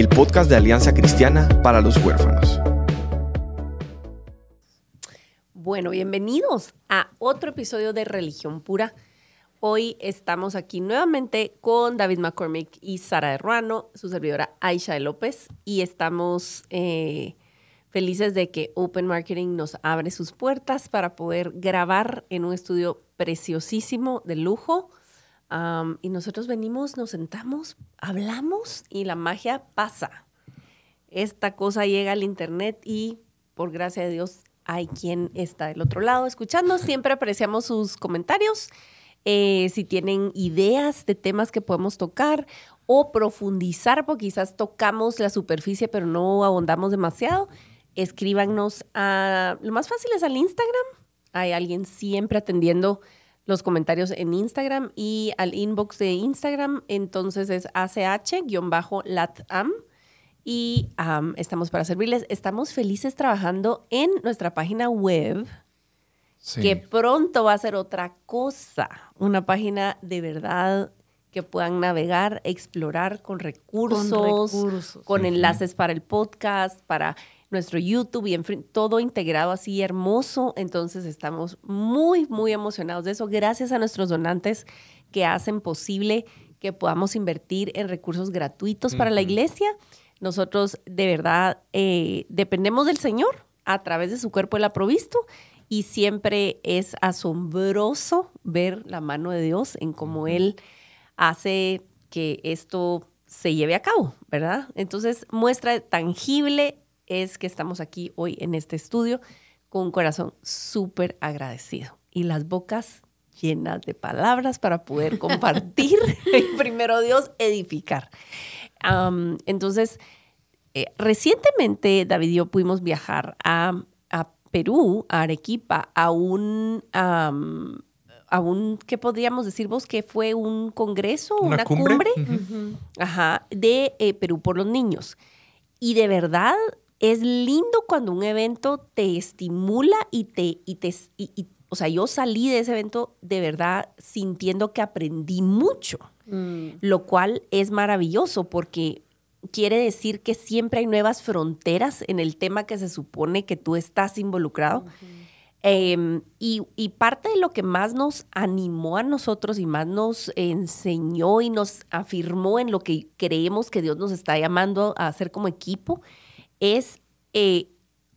el podcast de Alianza Cristiana para los Huérfanos. Bueno, bienvenidos a otro episodio de Religión Pura. Hoy estamos aquí nuevamente con David McCormick y Sara Ruano, su servidora Aisha López, y estamos eh, felices de que Open Marketing nos abre sus puertas para poder grabar en un estudio preciosísimo de lujo y nosotros venimos, nos sentamos, hablamos y la magia pasa. Esta cosa llega al internet y por gracia de Dios hay quien está del otro lado escuchando. Siempre apreciamos sus comentarios. Eh, si tienen ideas de temas que podemos tocar o profundizar, porque quizás tocamos la superficie pero no ahondamos demasiado, escríbanos a... Lo más fácil es al Instagram. Hay alguien siempre atendiendo los comentarios en Instagram y al inbox de Instagram. Entonces es ACH-LATAM y estamos para servirles. Estamos felices trabajando en nuestra página web. Que pronto va a ser otra cosa, una página de verdad que puedan navegar, explorar con recursos, con, enlaces para el podcast, para nuestro YouTube y en fin, todo integrado así hermoso. Entonces estamos muy, muy emocionados de eso. Gracias a nuestros donantes que hacen posible que podamos invertir en recursos gratuitos para la iglesia. Nosotros de verdad eh, dependemos del Señor a través de su cuerpo Él ha provisto y siempre es asombroso ver la mano de Dios en cómo Él hace que esto se lleve a cabo, ¿verdad? Entonces muestra tangible es que estamos aquí hoy en este estudio con un corazón súper agradecido y las bocas llenas de palabras para poder compartir y primero Dios edificar. entonces, eh, recientemente David y yo pudimos viajar a, Perú, a Arequipa, a un, a un, ¿qué podríamos decir vos? Que fue un congreso, una, cumbre, Ajá, de eh, Perú por los niños. Y de verdad es lindo cuando un evento te estimula y te, y te o sea, yo salí de ese evento de verdad sintiendo que aprendí mucho, mm. lo cual es maravilloso porque quiere decir que siempre hay nuevas fronteras en el tema que se supone que tú estás involucrado. Em, y, y, parte de lo que más nos animó a nosotros y más nos enseñó y nos afirmó en lo que creemos que Dios nos está llamando a hacer como equipo es eh,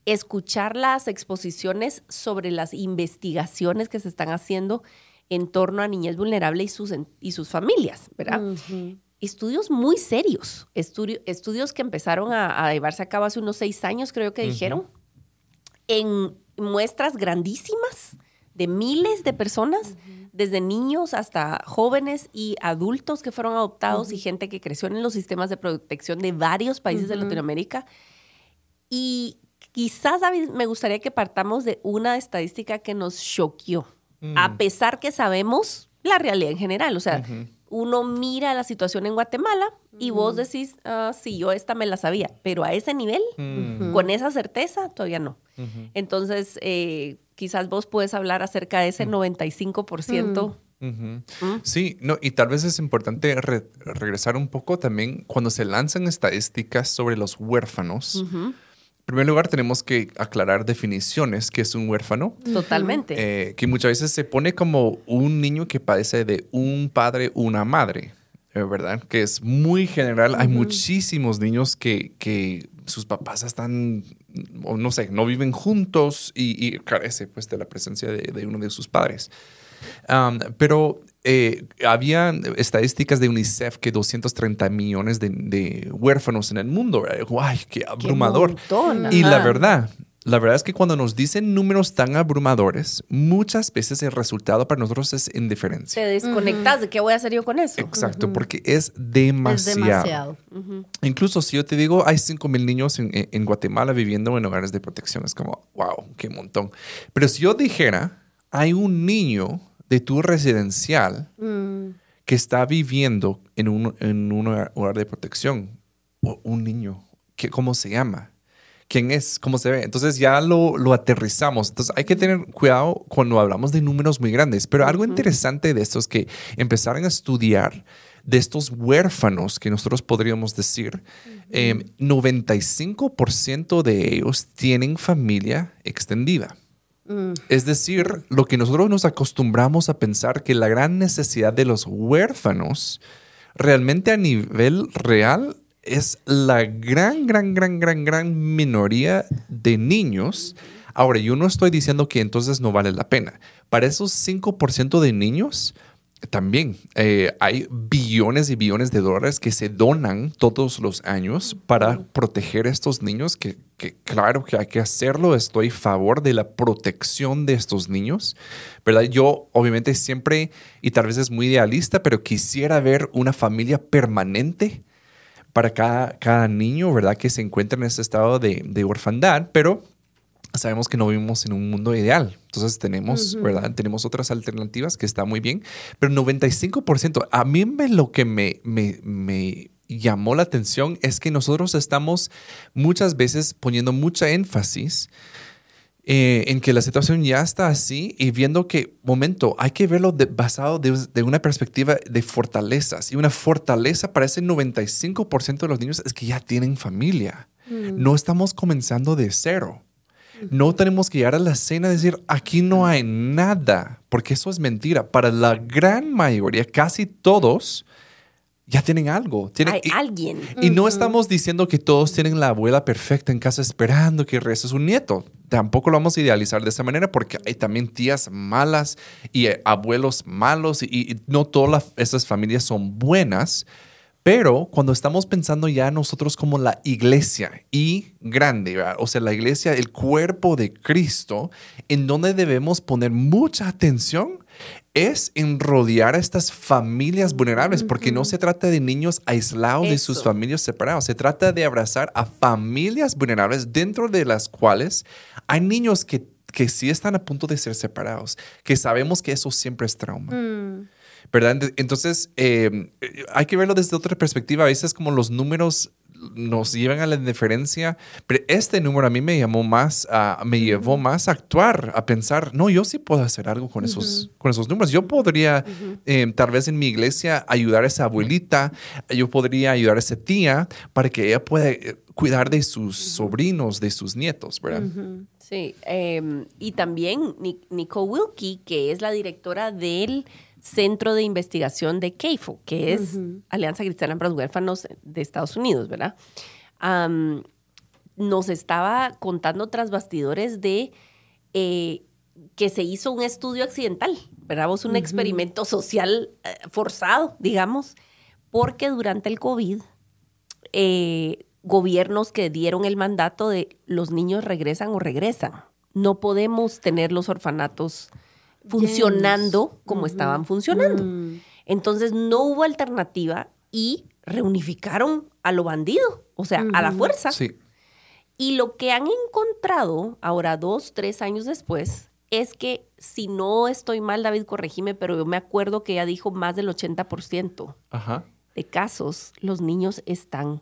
escuchar las exposiciones sobre las investigaciones que se están haciendo en torno a niñez vulnerable y sus, y sus familias, ¿verdad? Estudios muy serios, estudios que empezaron a, llevarse a cabo hace unos seis años, creo que dijeron, en muestras grandísimas de miles de personas, desde niños hasta jóvenes y adultos que fueron adoptados y gente que creció en los sistemas de protección de varios países de Latinoamérica y quizás, David, me gustaría que partamos de una estadística que nos choqueó, mm. a pesar que sabemos la realidad en general. O sea, uno mira la situación en Guatemala y vos decís, ah, sí, yo esta me la sabía, pero a ese nivel, mm. con esa certeza, todavía no. Entonces, eh, quizás vos puedes hablar acerca de ese 95%. Mm. Sí, no, y tal vez es importante regresar un poco también cuando se lanzan estadísticas sobre los huérfanos. En primer lugar, tenemos que aclarar definiciones, que es un huérfano. Totalmente. Eh, que muchas veces se pone como un niño que padece de un padre una madre, eh, ¿verdad? Que es muy general. Hay muchísimos niños que, que sus papás están, o no sé, no viven juntos y, carece pues de la presencia de, de uno de sus padres. pero eh, había estadísticas de UNICEF que 230 millones de, huérfanos en el mundo. ¡Ay, qué abrumador! y la verdad, La verdad es que cuando nos dicen números tan abrumadores, muchas veces el resultado para nosotros es indiferencia. Te desconectas de qué voy a hacer yo con eso. Exacto, porque es demasiado. Es demasiado. Incluso si yo te digo, hay 5 mil niños en, en Guatemala viviendo en hogares de protección, es como, wow, qué montón. Pero si yo dijera, hay un niño de tu residencial que está viviendo en un, en un hogar de protección, o un niño, que, ¿cómo se llama? quién es, cómo se ve. Entonces ya lo, lo, aterrizamos. Entonces hay que tener cuidado cuando hablamos de números muy grandes. Pero algo interesante de esto es que empezaron a estudiar de estos huérfanos que nosotros podríamos decir, 95% em, de ellos tienen familia extendida. Mm. Es decir, lo que nosotros nos acostumbramos a pensar que la gran necesidad de los huérfanos realmente a nivel real es la gran, gran, gran, gran, gran minoría de niños. Ahora, yo no estoy diciendo que entonces no vale la pena. Para esos 5% de niños, también eh, hay billones y billones de dólares que se donan todos los años para proteger a estos niños, que, que, claro que hay que hacerlo, estoy a favor de la protección de estos niños, ¿verdad? Yo obviamente siempre, y tal vez es muy idealista, pero quisiera ver una familia permanente para cada, cada niño, ¿verdad? Que se encuentra en ese estado de, de orfandad, pero sabemos que no vivimos en un mundo ideal. Entonces tenemos, ¿verdad? Tenemos otras alternativas que está muy bien, pero 95%, a mí me, lo que me, me, me llamó la atención es que nosotros estamos muchas veces poniendo mucha énfasis eh, en que la situación ya está así y viendo que, momento, hay que verlo basado de, una perspectiva de fortalezas. Y una fortaleza para ese 95% de los niños es que ya tienen familia. Mm. No estamos comenzando de cero. No tenemos que llegar a la cena y decir, aquí no hay nada, porque eso es mentira. Para la gran mayoría, casi todos, ya tienen algo. Tienen, Hay alguien. Y no estamos diciendo que todos tienen la abuela perfecta en casa esperando que reces un nieto. Tampoco lo vamos a idealizar de esa manera porque hay también tías malas y eh, abuelos malos y, no todas esas familias son buenas. Pero cuando estamos pensando ya nosotros como la iglesia y grande, o sea, la iglesia, el cuerpo de Cristo, en donde debemos poner mucha atención es en rodear a estas familias vulnerables, porque no se trata de niños aislados de sus familias separados, se trata de abrazar a familias vulnerables dentro de las cuales hay niños que, que sí están a punto de ser separados, que sabemos que eso siempre es trauma. Mm. ¿Verdad? Entonces, eh, hay que verlo desde otra perspectiva. A veces como los números nos llevan a la indiferencia, pero este número a mí me llamó más, me llevó más a actuar, a pensar, no, yo sí puedo hacer algo con esos, con esos números. Yo podría, em, tal vez en mi iglesia, ayudar a esa abuelita, yo podría ayudar a esa tía para que ella pueda eh, cuidar de sus sobrinos, de sus nietos, ¿verdad? Sí, em, y también Nicole Wilkie, que es la directora del Centro de Investigación de CAFO, que es Alianza Cristiana para los Huérfanos de Estados Unidos, ¿verdad? nos estaba contando tras bastidores de eh, que se hizo un estudio accidental, ¿verdad? un experimento social eh, forzado, digamos, porque durante el COVID, eh, gobiernos que dieron el mandato de los niños regresan o regresan. No podemos tener los orfanatos funcionando como estaban funcionando. Mm. Entonces no hubo alternativa y reunificaron a lo bandido, o sea, a la fuerza. Sí. Y lo que han encontrado ahora, dos, tres años después, es que si no estoy mal, David, corregime, pero yo me acuerdo que ella dijo más del 80% de casos, los niños están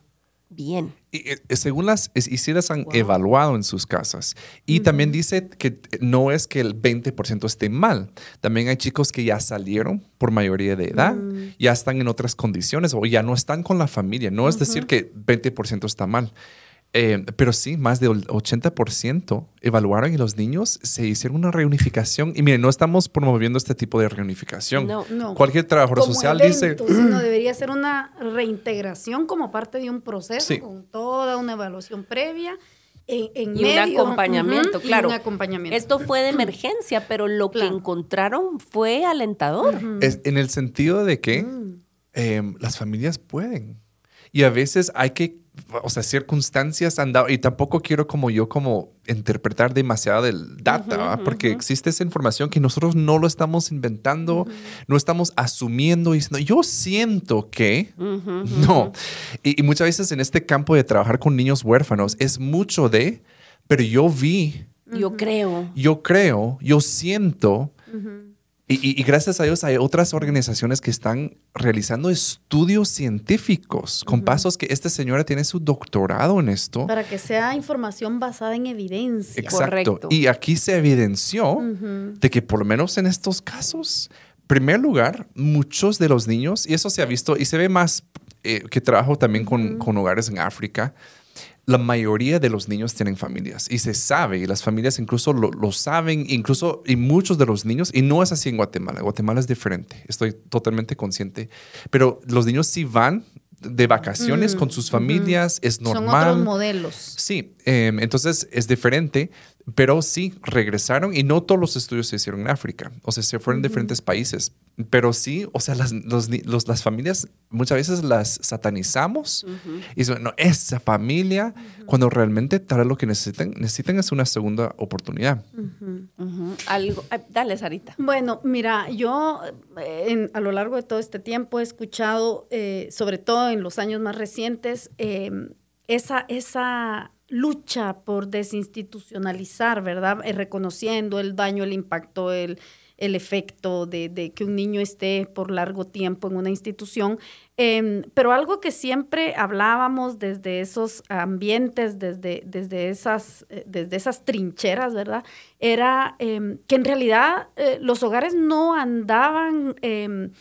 bien. Y, eh, según las, y si las han evaluado en sus casas. Y también dice que no es que el 20% esté mal. También hay chicos que ya salieron por mayoría de edad, mm. ya están en otras condiciones o ya no están con la familia. No es decir que 20% está mal. Eh, pero sí, más del 80% evaluaron y los niños se hicieron una reunificación. Y miren, no estamos promoviendo este tipo de reunificación. No, no. Cualquier trabajador social dice. Sino debería ser una reintegración como parte de un proceso con toda una evaluación previa. En, y un acompañamiento, claro. un acompañamiento. Esto fue de emergencia, pero lo que encontraron fue alentador. es en el sentido de que mm. em, las familias pueden. Y a veces hay que o sea, circunstancias han dado, y tampoco quiero como yo como interpretar demasiado del data, porque existe esa información que nosotros no lo estamos inventando, no estamos asumiendo y diciendo, yo siento que, no. Y, muchas veces en este campo de trabajar con niños huérfanos es mucho de, pero yo vi. Yo creo. Yo creo, yo siento. Y, gracias a Dios hay otras organizaciones que están realizando estudios científicos con pasos que esta señora tiene su doctorado en esto. Para que sea información basada en evidencia. Exacto. Y aquí se evidenció de que por lo menos en estos casos, en primer lugar, muchos de los niños, y eso se ha visto y se ve más eh, que trabajo también con, con hogares en África, la mayoría de los niños tienen familias y se sabe, y las familias incluso lo, saben, incluso y muchos de los niños, y no es así en Guatemala, Guatemala es diferente, estoy totalmente consciente, pero los niños sí van de vacaciones con sus familias, es normal. Son otros modelos. Sí, em, entonces es diferente, pero sí regresaron y no todos los estudios se hicieron en África, o sea, se fueron en diferentes países, pero sí, o sea, las, las familias muchas veces las satanizamos y dicen, no, esa familia, cuando realmente tal vez lo que necesitan, necesitan es una segunda oportunidad. Algo, dale, Sarita. Bueno, mira, yo eh, a lo largo de todo este tiempo he escuchado, eh, sobre todo en los años más recientes, em, esa, esa lucha por desinstitucionalizar, ¿verdad? Eh, reconociendo el daño, el impacto, el, el efecto de, que un niño esté por largo tiempo en una institución. Em, pero algo que siempre hablábamos desde esos ambientes, desde, desde, esas, eh, desde esas trincheras, ¿verdad? Era em, que en realidad eh, los hogares no andaban em,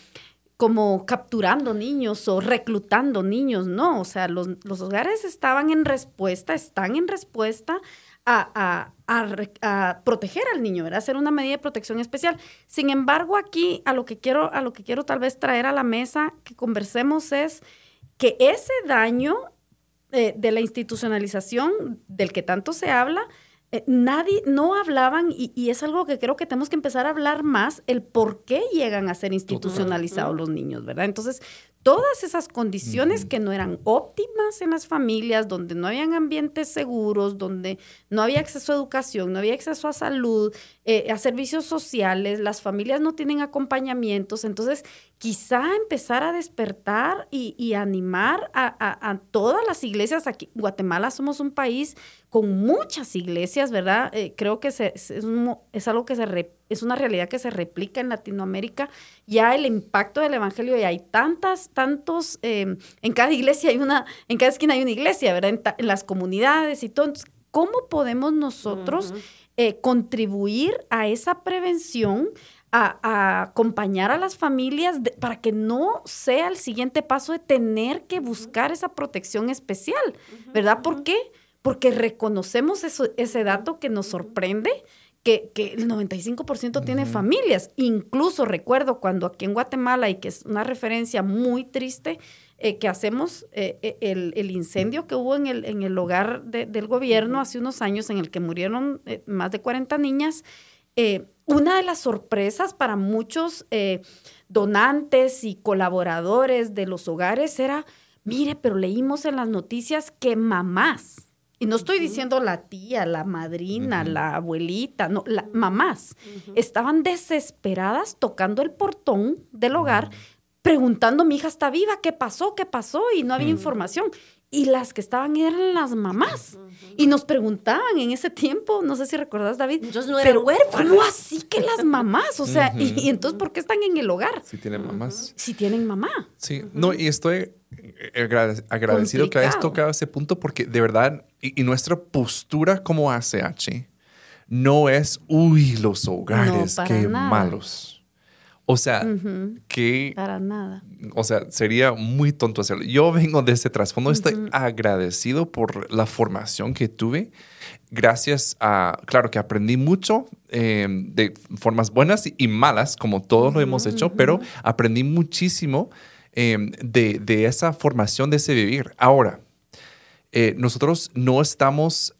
como capturando niños o reclutando niños, no, o sea, los, los hogares estaban en respuesta, están en respuesta a, proteger al niño, ¿verdad? Hacer una medida de protección especial. Sin embargo, aquí a lo que quiero, a lo que quiero tal vez traer a la mesa, que conversemos es que ese daño eh, de la institucionalización del que tanto se habla, eh, nadie, no hablaban, y, es algo que creo que tenemos que empezar a hablar más, el por qué llegan a ser institucionalizados los niños, ¿verdad? Entonces, todas esas condiciones que no eran óptimas en las familias, donde no habían ambientes seguros, donde no había acceso a educación, no había acceso a salud, eh, a servicios sociales, las familias no tienen acompañamientos, entonces quizá empezar a despertar y, animar a, todas las iglesias. Aquí en Guatemala somos un país con muchas iglesias, ¿verdad? Eh, creo que es, es, algo que se es una realidad que se replica en Latinoamérica. Ya el impacto del evangelio y hay tantas, tantos, eh, en cada iglesia hay una, en cada esquina hay una iglesia, ¿verdad? En, las comunidades y todo. ¿Cómo podemos nosotros eh, contribuir a esa prevención? A, acompañar a las familias para que no sea el siguiente paso de tener que buscar esa protección especial, ¿verdad? ¿Por qué? Porque reconocemos ese dato que nos sorprende, que, el 95% tiene familias. Incluso recuerdo cuando aquí en Guatemala, y que es una referencia muy triste, eh, que hacemos eh, eh, el, incendio que hubo en el, en el hogar del gobierno hace unos años en el que murieron más de 40 niñas. Una de las sorpresas para muchos eh, donantes y colaboradores de los hogares era, mire, pero leímos en las noticias que mamás, y no estoy diciendo la tía, la madrina, la abuelita, no, la, mamás, estaban desesperadas tocando el portón del hogar preguntando, mi hija está viva, ¿qué pasó? ¿Qué pasó? Y no había información y las que estaban eran las mamás. Y nos preguntaban en ese tiempo, no sé si recordás, David. Entonces no eran huérfanas. ¿Cómo así que las mamás? O sea, y, entonces, ¿por qué están en el hogar? Si tienen mamás. Si tienen mamá. Sí, no, y estoy agradecido que hayas tocado ese punto porque de verdad, y, nuestra postura como ACH no es, uy, los hogares, qué malos o sea, que... Para nada. O sea, sería muy tonto hacerlo. Yo vengo de ese trasfondo. Estoy agradecido por la formación que tuve. Gracias a, claro que aprendí mucho em, de formas buenas y malas, como todos lo hemos hecho, pero aprendí muchísimo em, de, de esa formación, de ese vivir. Ahora, eh, nosotros no estamos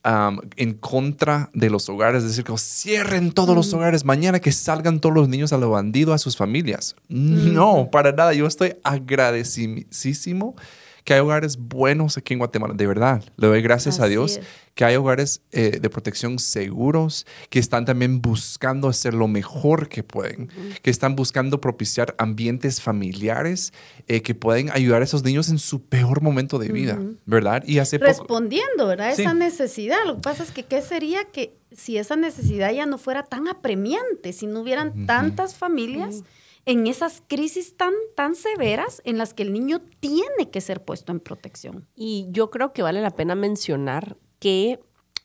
en contra de los hogares, es decir, que cierren todos los hogares mañana, que salgan todos los niños a lo bandido, a sus familias. No, para nada. Yo estoy agradecidísimo que hay hogares buenos aquí en Guatemala, de verdad. Le doy gracias a Dios es. que hay hogares eh, de protección seguros, que están también buscando hacer lo mejor que pueden, que están buscando propiciar ambientes familiares eh, que pueden ayudar a esos niños en su peor momento de vida, ¿verdad? Y hace poco... Respondiendo, ¿verdad? Sí. Esa necesidad. Lo que pasa es que, ¿qué sería que si esa necesidad ya no fuera tan apremiante, si no hubieran tantas familias en esas crisis tan, tan severas en las que el niño tiene que ser puesto en protección? Y yo creo que vale la pena mencionar que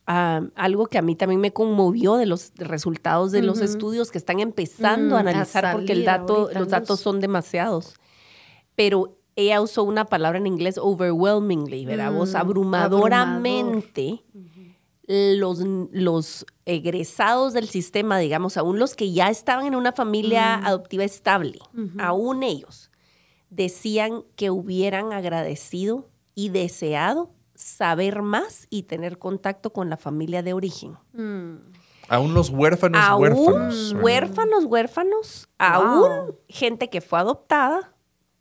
ah, algo que a mí también me conmovió de los resultados de los estudios que están empezando a Mm, a analizar porque el dato, los datos son demasiados. Pero ella usó una palabra en inglés overwhelmingly, ¿verdad? Vos Mm, abrumadoramente los, los egresados del sistema, digamos, aún los que ya estaban en una familia adoptiva estable, aún ellos, decían que hubieran agradecido y deseado saber más y tener contacto con la familia de origen. Aún los huérfanos, aún huérfanos. huérfanos, huérfanos, aún gente que fue adoptada,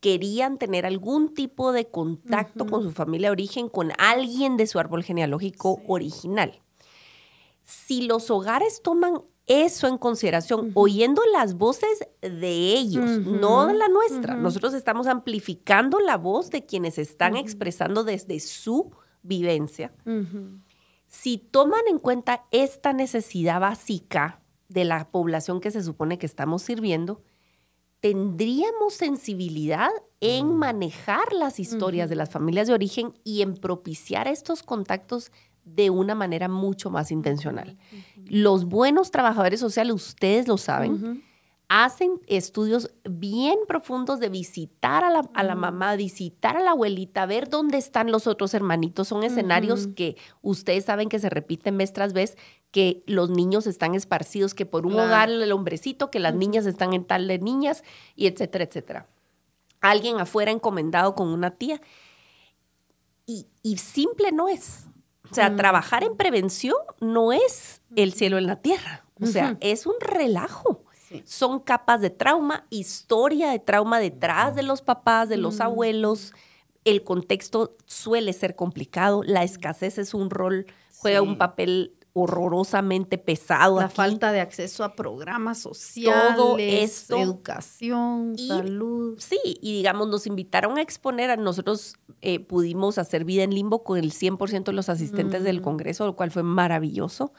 querían tener algún tipo de contacto con su familia de origen, con alguien de su árbol genealógico original. Si los hogares toman eso en consideración, oyendo las voces de ellos, no de la nuestra, nosotros estamos amplificando la voz de quienes están expresando desde su vivencia. Si toman en cuenta esta necesidad básica de la población que se supone que estamos sirviendo, tendríamos sensibilidad en manejar las historias de las familias de origen y en propiciar estos contactos de una manera mucho más intencional. Los buenos trabajadores sociales, ustedes lo saben, hacen estudios bien profundos de visitar a la, a la mamá, visitar a la abuelita, ver dónde están los otros hermanitos. Son escenarios que ustedes saben que se repiten mes tras vez, que los niños están esparcidos, que por un Claro. hogar el hombrecito, que las niñas están en tal de niñas, y etcétera, etcétera. Alguien afuera encomendado con una tía. Y, y simple no es. O sea, trabajar en prevención no es el cielo en la tierra. O sea, es un relajo. Sí. Son capas de trauma, historia de trauma detrás de los papás, de los abuelos. El contexto suele ser complicado. La escasez es un rol, juega Sí. un papel horrorosamente pesado. La aquí. falta de acceso a programas sociales, esto. educación, Y- salud. Sí, y digamos, nos invitaron a exponer, a nosotros eh, pudimos hacer vida en limbo con el 100% de los asistentes del Congreso, lo cual fue maravilloso.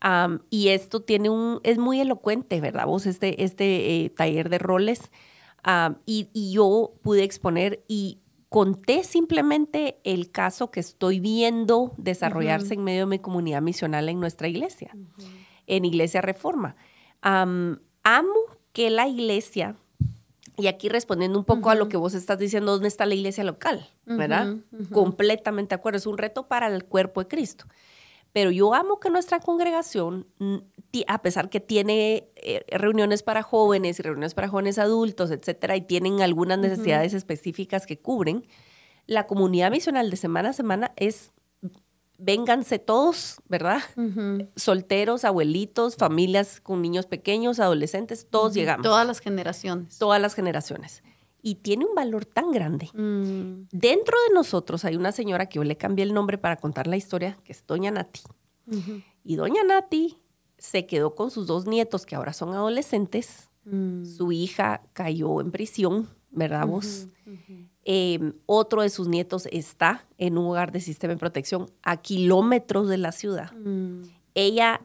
Am, y esto tiene un, es muy elocuente, ¿verdad? Vos, este, este eh, taller de roles. Am, y, y yo pude exponer y conté simplemente el caso que estoy viendo desarrollarse en medio de mi comunidad misional en nuestra iglesia, en Iglesia Reforma. Am, amo que la iglesia, y aquí respondiendo un poco a lo que vos estás diciendo, ¿dónde está la iglesia local? ¿Verdad? Completamente de acuerdo, es un reto para el cuerpo de Cristo. Pero yo amo que nuestra congregación, mm, a pesar que tiene eh, reuniones para jóvenes y reuniones para jóvenes adultos, etcétera, y tienen algunas necesidades específicas que cubren, la comunidad misional de semana a semana es vénganse todos, ¿verdad? Solteros, abuelitos, familias con niños pequeños, adolescentes, todos llegamos, Todas las generaciones. todas las generaciones. Y tiene un valor tan grande. Mm, Dentro de nosotros hay una señora que yo le cambié el nombre para contar la historia, que es Doña Nati. Y Doña Nati se quedó con sus dos nietos, que ahora son adolescentes. mm, Su hija cayó en prisión, ¿verdad vos? Eh, otro de sus nietos está en un hogar de sistema de protección a kilómetros de la ciudad. Mm, Ella,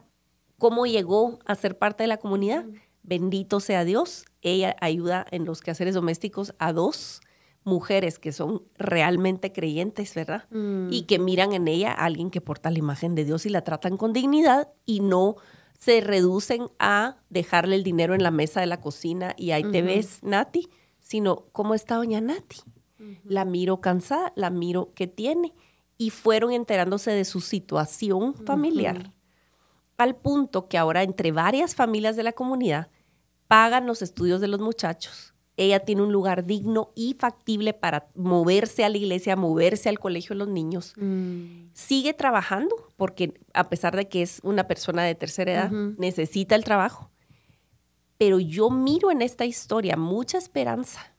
¿cómo llegó a ser parte de la comunidad? Bendito sea Dios. Ella ayuda en los quehaceres domésticos a dos mujeres que son realmente creyentes, ¿verdad? mm. Y que miran en ella a alguien que porta la imagen de Dios y la tratan con dignidad y no se reducen a dejarle el dinero en la mesa de la cocina y ahí te ves, Nati, sino cómo está doña Nati. La miro cansada, la miro que tiene y fueron enterándose de su situación familiar al punto que ahora entre varias familias de la comunidad pagan los estudios de los muchachos. Ella tiene un lugar digno y factible para moverse a la iglesia, moverse al colegio de los niños. Mm, Sigue trabajando porque a pesar de que es una persona de tercera edad, necesita el trabajo. Pero yo miro en esta historia mucha esperanza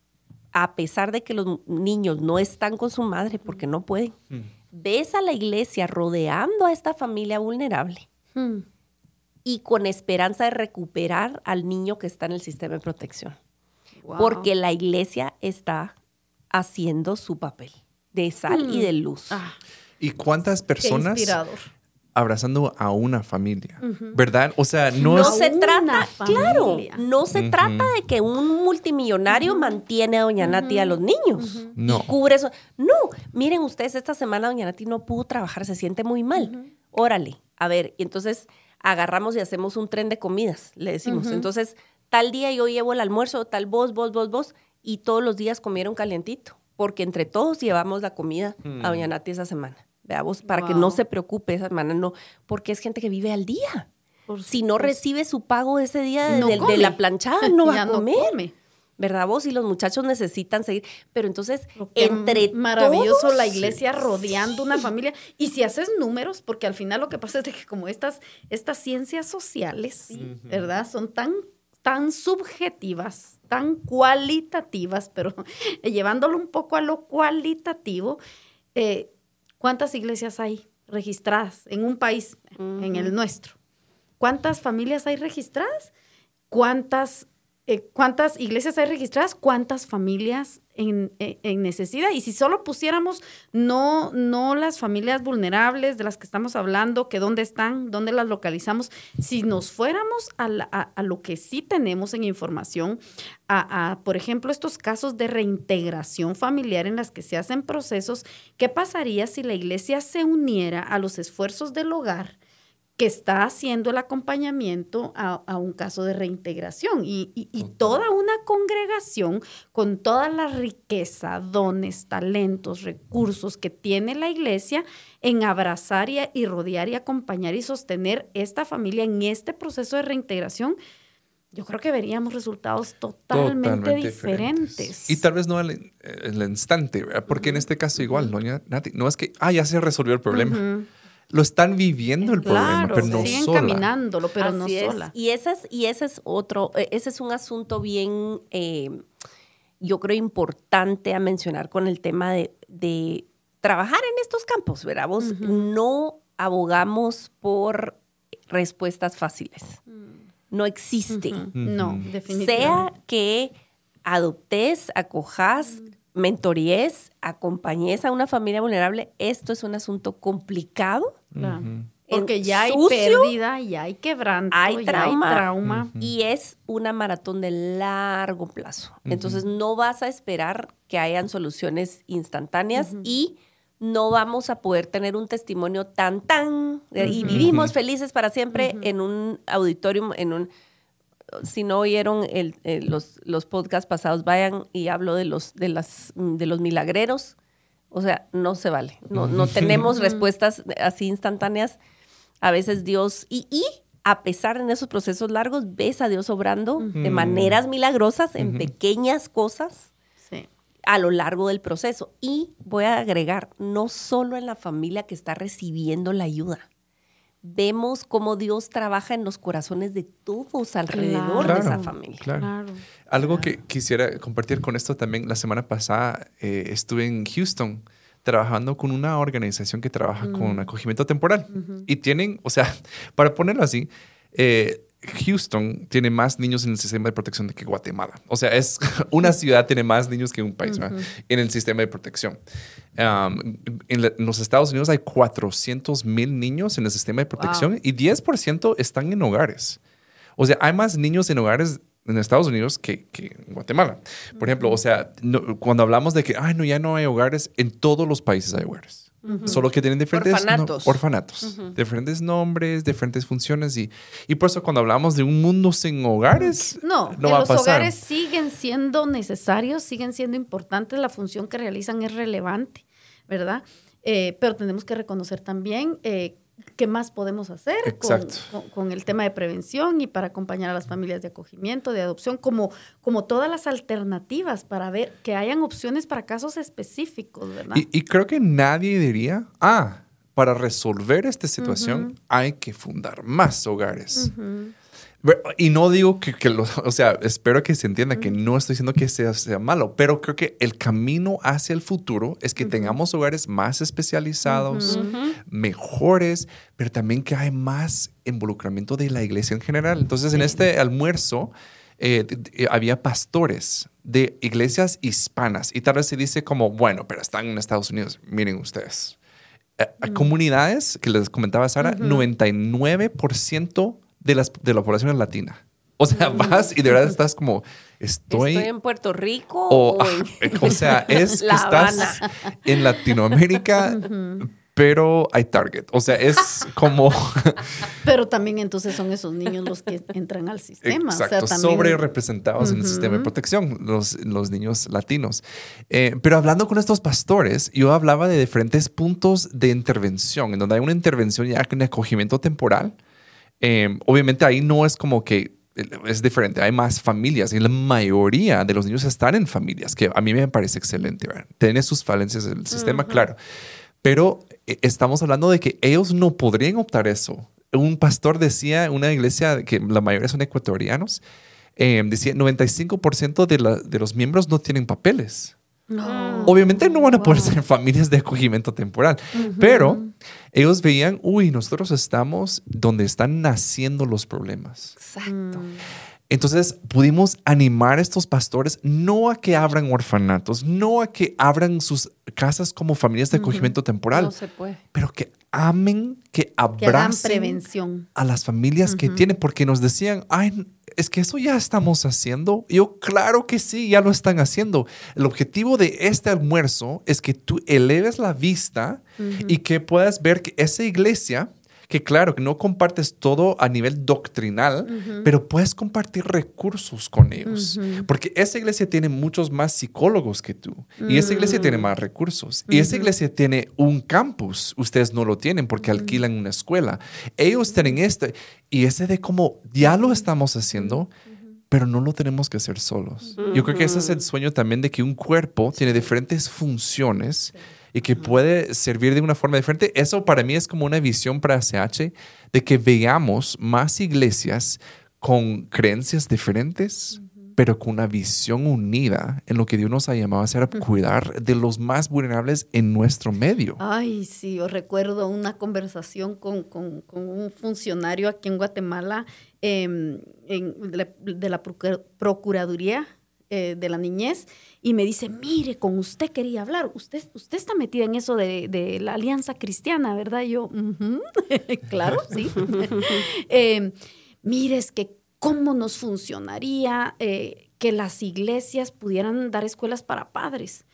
a pesar de que los niños no están con su madre porque no pueden, ves a la iglesia rodeando a esta familia vulnerable Hmm. y con esperanza de recuperar al niño que está en el sistema de protección. Wow. Porque la iglesia está haciendo su papel de sal y de luz. Ah, ¿Y cuántas personas abrazando a una familia? ¿Verdad? O sea, no, No es... se trata, claro, no se trata de que un multimillonario mantiene a Doña Nati y a los niños. No. Y cubre eso. No, miren ustedes, esta semana Doña Nati no pudo trabajar, se siente muy mal. Órale, a ver, y entonces agarramos y hacemos un tren de comidas, le decimos. Entonces, tal día yo llevo el almuerzo, tal vos, vos, vos, vos, y todos los días comieron calientito, porque entre todos llevamos la comida a Doña Nati esa semana. Veamos, para que no se preocupe esa semana, no, porque es gente que vive al día. Por Si no recibe su pago ese día de, No de- de come. la planchada, no va a no comer. come. ¿Verdad vos? Y los muchachos necesitan seguir. Pero entonces, que entre maravilloso todos, la iglesia rodeando una familia. Y si haces números, porque al final lo que pasa es de que como estas, estas ciencias sociales, ¿verdad? Son tan, tan subjetivas, tan cualitativas, pero llevándolo un poco a lo cualitativo, eh, ¿cuántas iglesias hay registradas en un país, en el nuestro? ¿Cuántas familias hay registradas? ¿Cuántas, eh, cuántas iglesias hay registradas? ¿Cuántas familias en, en- en necesidad? Y si solo pusiéramos no, no las familias vulnerables de las que estamos hablando, que dónde están, dónde las localizamos, si nos fuéramos a, a- a lo que sí tenemos en información, a, a, por ejemplo, estos casos de reintegración familiar en las que se hacen procesos, ¿qué pasaría si la iglesia se uniera a los esfuerzos del hogar? Que está haciendo el acompañamiento a, a un caso de reintegración y, y- y toda una congregación con toda la riqueza, dones, talentos, recursos que tiene la iglesia en abrazar y, y rodear y acompañar y sostener esta familia en este proceso de reintegración, yo creo que veríamos resultados totalmente, diferentes. Y tal vez no al en- el instante, ¿verdad? Porque en este caso igual, doña Nati, no es que, ah, ya se resolvió el problema. Lo están viviendo el problema, pero no siguen sola. caminándolo, pero no es. sola. Y ese es, y ese es otro, eh, ese es un asunto bien, eh, yo creo, importante a mencionar con el tema de, de trabajar en estos campos, ¿verdad? Vos no abogamos por respuestas fáciles. No existe. No, definitivamente. Sea que adoptes, acojas, mentoríes, acompañes a una familia vulnerable, esto es un asunto complicado. Porque ya hay sucio, pérdida, ya hay quebranto, hay ya trauma. hay trauma. y es una maratón de largo plazo. Entonces no vas a esperar que hayan soluciones instantáneas y no vamos a poder tener un testimonio tan tan eh, y vivimos felices para siempre en un auditorium, en un si no oyeron el- el- los, los podcasts pasados, vayan y hablo de los, de las, de los milagreros. O sea, no se vale. No, no tenemos respuestas así instantáneas. A veces Dios, y, y a pesar en esos procesos largos, ves a Dios obrando de maneras milagrosas en pequeñas cosas Sí. a lo largo del proceso. Y voy a agregar, no solo en la familia que está recibiendo la ayuda. Vemos cómo Dios trabaja en los corazones de todos alrededor de esa familia. Claro. Claro. Algo que quisiera compartir con esto también, la semana pasada eh, estuve en Houston trabajando con una organización que trabaja con acogimiento temporal. Y tienen, o sea, para ponerlo así, eh, Houston tiene más niños en el sistema de protección que Guatemala. O sea, es una ciudad tiene más niños que un país en el sistema de protección. Um, en, la- en los Estados Unidos hay 400 mil niños en el sistema de protección y 10% están en hogares. O sea, hay más niños en hogares en Estados Unidos que, que en Guatemala. Por ejemplo, o sea, no- cuando hablamos de que, ay, no, ya no hay hogares, en todos los países hay hogares. Solo que tienen diferentes no- Orfanatos. orfanatos, diferentes nombres, diferentes funciones. Y, y por eso cuando hablamos de un mundo sin hogares, No, no va a los pasar. hogares siguen siendo necesarios, siguen siendo importantes, la función que realizan es relevante, ¿verdad? Eh, pero tenemos que reconocer también eh, qué más podemos hacer con, con el tema de prevención y para acompañar a las familias de acogimiento, de adopción, como, como todas las alternativas para ver que hayan opciones para casos específicos, ¿verdad? Y, y creo que nadie diría, ah, para resolver esta situación hay que fundar más hogares. Y no digo que, que lo, o sea, espero que se entienda que no estoy diciendo que sea, sea malo, pero creo que el camino hacia el futuro es que tengamos hogares más especializados, mejores, pero también que hay más involucramiento de la iglesia en general. Entonces, en este almuerzo eh, había pastores de iglesias hispanas y tal vez se dice como, bueno, pero están en Estados Unidos. Miren ustedes. Hay comunidades que les comentaba Sara, 99% de, las, de la población es latina. O sea, vas y de verdad estás como, estoy... Estoy en Puerto Rico. O, o, en- o sea, es que estás en Latinoamérica, pero hay target. O sea, es como... Pero también entonces son esos niños los que entran al sistema. Exacto, o sea, también, sobre representados en el sistema de protección, los, los niños latinos. Eh, pero hablando con estos pastores, yo hablaba de diferentes puntos de intervención, en donde hay una intervención ya en acogimiento temporal. Eh, obviamente ahí no es como que es diferente, hay más familias y la mayoría de los niños están en familias, que a mí me parece excelente. ¿verdad? Tiene sus falencias el sistema, claro. Pero eh, estamos hablando de que ellos no podrían optar eso. Un pastor decía en una iglesia que la mayoría son ecuatorianos, eh, decía 95% de, la- de los miembros no tienen papeles. No. Obviamente no van a poder ser familias de acogimiento temporal, pero ellos veían, uy, nosotros estamos donde están naciendo los problemas. Exacto. Entonces pudimos animar a estos pastores no a que abran orfanatos, no a que abran sus casas como familias de acogimiento temporal, No se puede. pero que amen, que abracen prevención. a las familias que tienen, porque nos decían, ay, es que eso ya estamos haciendo. Yo, claro que sí, ya lo están haciendo. El objetivo de este almuerzo es que tú eleves la vista y que puedas ver que esa iglesia, que claro, que no compartes todo a nivel doctrinal, pero puedes compartir recursos con ellos. Porque esa iglesia tiene muchos más psicólogos que tú. Y esa iglesia tiene más recursos. Y esa iglesia tiene un campus. Ustedes no lo tienen porque alquilan una escuela. Ellos tienen este. Y ese de como ya lo estamos haciendo, pero no lo tenemos que hacer solos. Yo creo que ese es el sueño también de que un cuerpo tiene diferentes funciones y que puede servir de una forma diferente. Eso para mí es como una visión para CH de que veamos más iglesias con creencias diferentes, pero con una visión unida en lo que Dios nos ha llamado a hacer, a cuidar de los más vulnerables en nuestro medio. Ay, sí, yo recuerdo una conversación con, con- con un funcionario aquí en Guatemala em, en- de, la, de la Procur- Procuraduría eh, de la Niñez y me dice, mire, con usted quería hablar, usted, usted está metida en eso de, de la Alianza Cristiana, ¿verdad? Y yo, "Ujú, claro, sí. Em, mire, es que cómo nos funcionaría eh, que las iglesias pudieran dar escuelas para padres,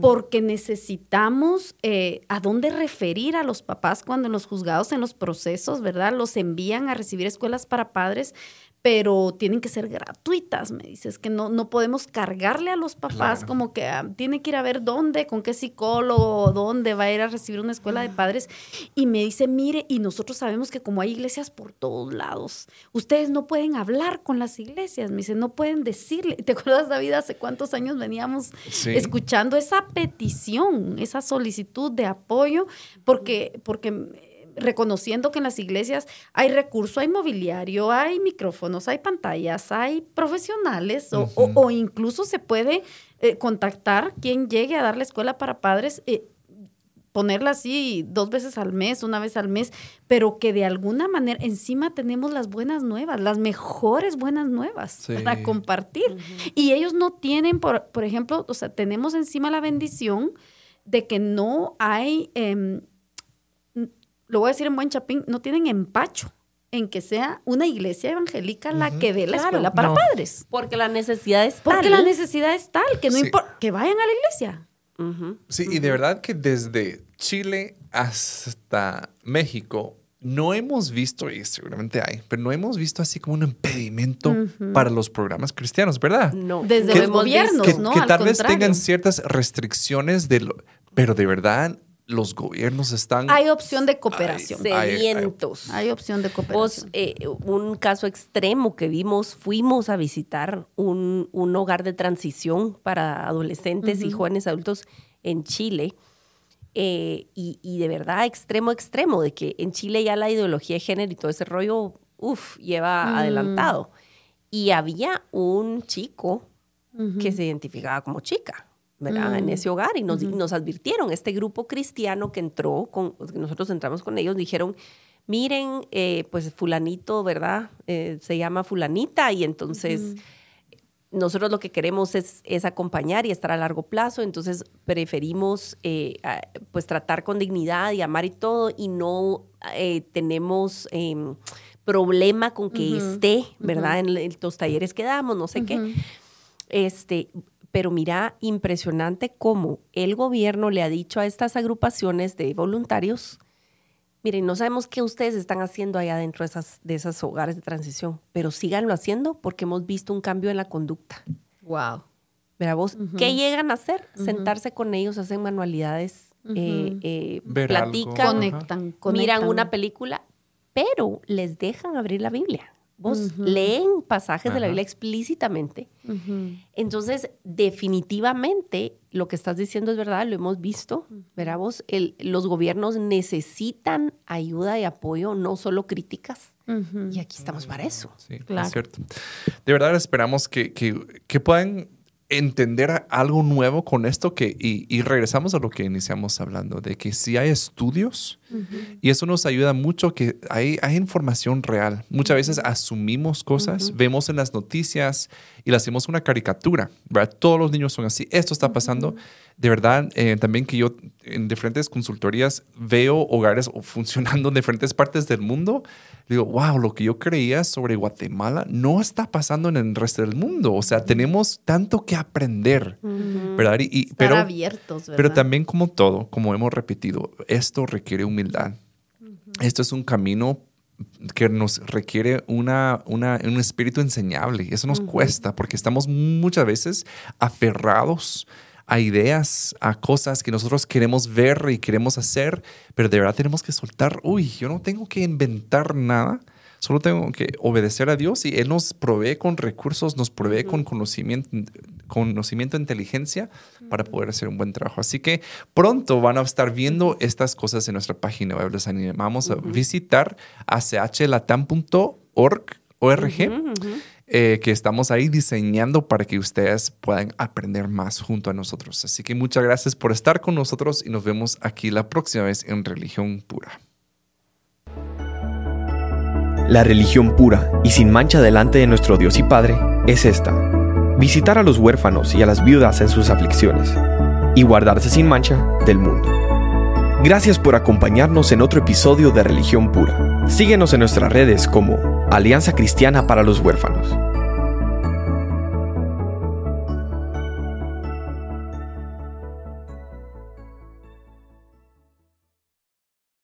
porque necesitamos eh, a dónde referir a los papás cuando en los juzgados, en los procesos, ¿verdad? Los envían a recibir escuelas para padres, pero tienen que ser gratuitas, me dices, que no, no podemos cargarle a los papás Claro. como que ah, tiene que ir a ver dónde, con qué psicólogo, dónde va a ir a recibir una escuela de padres. Y me dice, mire, y nosotros sabemos que como hay iglesias por todos lados, ustedes no pueden hablar con las iglesias, me dice, no pueden decirle. ¿Te acuerdas, David, hace cuántos años veníamos Sí. escuchando esa petición, esa solicitud de apoyo, porque, porque reconociendo que en las iglesias hay recurso, hay mobiliario, hay micrófonos, hay pantallas, hay profesionales o, o- o incluso se puede eh, contactar quien llegue a dar la escuela para padres. eh, ponerla así dos veces al mes, una vez al mes, pero que de alguna manera encima tenemos las buenas nuevas, las mejores buenas nuevas Sí. para compartir. Y ellos no tienen, por, por ejemplo, o sea, tenemos encima la bendición de que no hay, em, lo voy a decir en buen chapín, no tienen empacho en que sea una iglesia evangélica la que dé la Claro. escuela para No. padres. Porque la necesidad es Porque tal. la necesidad es tal, que no Sí. importa, que vayan a la iglesia. Sí, y de verdad que desde Chile hasta México no hemos visto, y seguramente hay, pero no hemos visto así como un impedimento para los programas cristianos, ¿verdad? No. Desde los gobiernos, que no, que al tal vez tengan ciertas restricciones de lo, pero de verdad los gobiernos están Hay opción de cooperación. Ay, ay, ay. Sedientos. Hay opción de Vos, cooperación. eh, un caso extremo que vimos, fuimos a visitar un, un hogar de transición para adolescentes y jóvenes adultos en Chile. eh, y, y de verdad, extremo, extremo, de que en Chile ya la ideología de género y todo ese rollo uff, lleva adelantado. Y había un chico que se identificaba como chica. ¿Verdad? En ese hogar y nos, nos advirtieron, este grupo cristiano que entró, con, nosotros entramos con ellos, dijeron, miren, eh, pues fulanito, ¿verdad? Eh, se llama fulanita y entonces nosotros lo que queremos es, es, acompañar y estar a largo plazo, entonces preferimos eh, pues tratar con dignidad y amar y todo y no tenemos em, problema con que esté, ¿verdad? En, los talleres que damos, no sé qué. Este, pero mira, impresionante cómo el gobierno le ha dicho a estas agrupaciones de voluntarios, Miren, no sabemos qué ustedes están haciendo allá dentro de esas, de esos hogares de transición, pero síganlo haciendo porque hemos visto un cambio en la conducta. Wow. Verá vos, ¿qué llegan a hacer? Sentarse con ellos, hacen manualidades, eh, eh, platican, conectan, miran una película, pero les dejan abrir la Biblia. Vos leen pasajes de la Biblia explícitamente. Entonces, definitivamente, lo que estás diciendo es verdad, lo hemos visto, ¿verdad vos? los gobiernos necesitan ayuda y apoyo, no solo críticas. Y aquí estamos para eso. Sí, claro. es cierto. De verdad esperamos que, que, que puedan entender algo nuevo con esto que, y, regresamos a lo que iniciamos hablando, de que si hay estudios y eso nos ayuda mucho, que hay, hay información real. Muchas veces asumimos cosas, vemos en las noticias y le hacemos una caricatura, ¿verdad? Todos los niños son así, esto está pasando. De verdad, eh, también que yo en diferentes consultorías veo hogares funcionando en diferentes partes del mundo digo, wow, lo que yo creía sobre Guatemala no está pasando en el resto del mundo. O sea, tenemos tanto que aprender, ¿verdad? Y, pero, abiertos, ¿verdad? Pero también como todo, como hemos repetido, esto requiere humildad. Esto es un camino que nos requiere una, una, un espíritu enseñable. Eso nos cuesta porque estamos muchas veces aferrados a ideas, a cosas que nosotros queremos ver y queremos hacer, pero de verdad tenemos que soltar, uy, yo no tengo que inventar nada, solo tengo que obedecer a Dios y Él nos provee con recursos, nos provee con conocimiento, conocimiento, inteligencia para poder hacer un buen trabajo. Así que pronto van a estar viendo estas cosas en nuestra página web. Les animamos a visitar achlatam.org. Eh, que estamos ahí diseñando para que ustedes puedan aprender más junto a nosotros. Así que muchas gracias por estar con nosotros y nos vemos aquí la próxima vez en Religión Pura. La religión pura y sin mancha delante de nuestro Dios y Padre es esta. Visitar a los huérfanos y a las viudas en sus aflicciones y guardarse sin mancha del mundo. Gracias por acompañarnos en otro episodio de Religión Pura. Síguenos en nuestras redes como Alianza Cristiana para los Huérfanos.